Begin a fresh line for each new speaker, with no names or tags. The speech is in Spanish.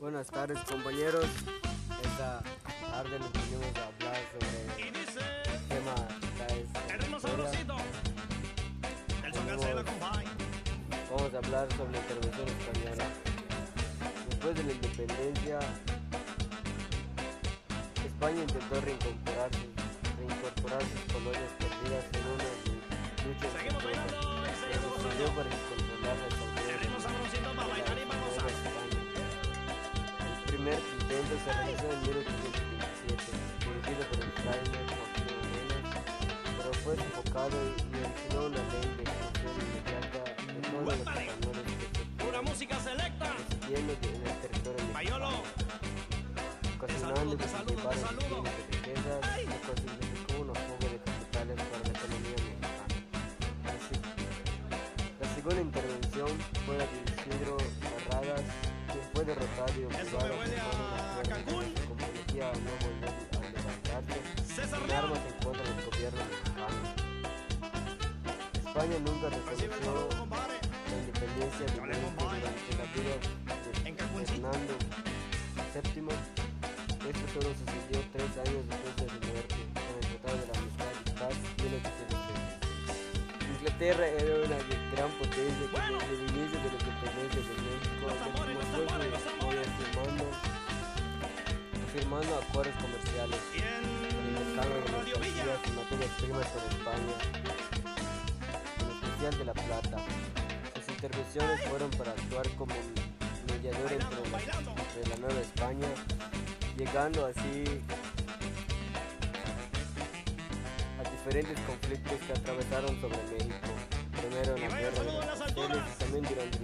Buenas tardes compañeros. Esta tarde nos venimos a hablar sobre el tema historia.
Cancela, compay.
Vamos a hablar sobre la intervención española. Después de la independencia, España intentó reincorporarse, reincorporar sus colonias perdidas en una lucha primer intento se realizó en 1827, dirigido por el fraile Joaquín Jiménez, pero fue sofocado y originó una ley de ejecución inmediata de todos los españoles que
Pura música selecta.
se en el territorio mexicano, ocasionando se
saludo.
millones de riquezas, lo cual significó una fuga de capitales para la economía mexicana. La segunda intervención fue la de Isidro Barradas, quien fue derrotado y España nunca reconoció la independencia de México durante la vida de. Fernando VII. Esto solo sucedió tres años después de su muerte, con el Tratado de la Amistad y Paz 1813. Inglaterra era una gran potencia que desde el inicio de la independencia de México firmando, firmando acuerdos comerciales
Y
con el
en
mercado de
Radio Villa.
mercancías y materias primas con España, de La Plata. Sus intervenciones fueron para actuar como mediador entre, entre la Nueva España, llegando así a diferentes conflictos que atravesaron sobre México, primero en la guerra de. Pasteles y también durante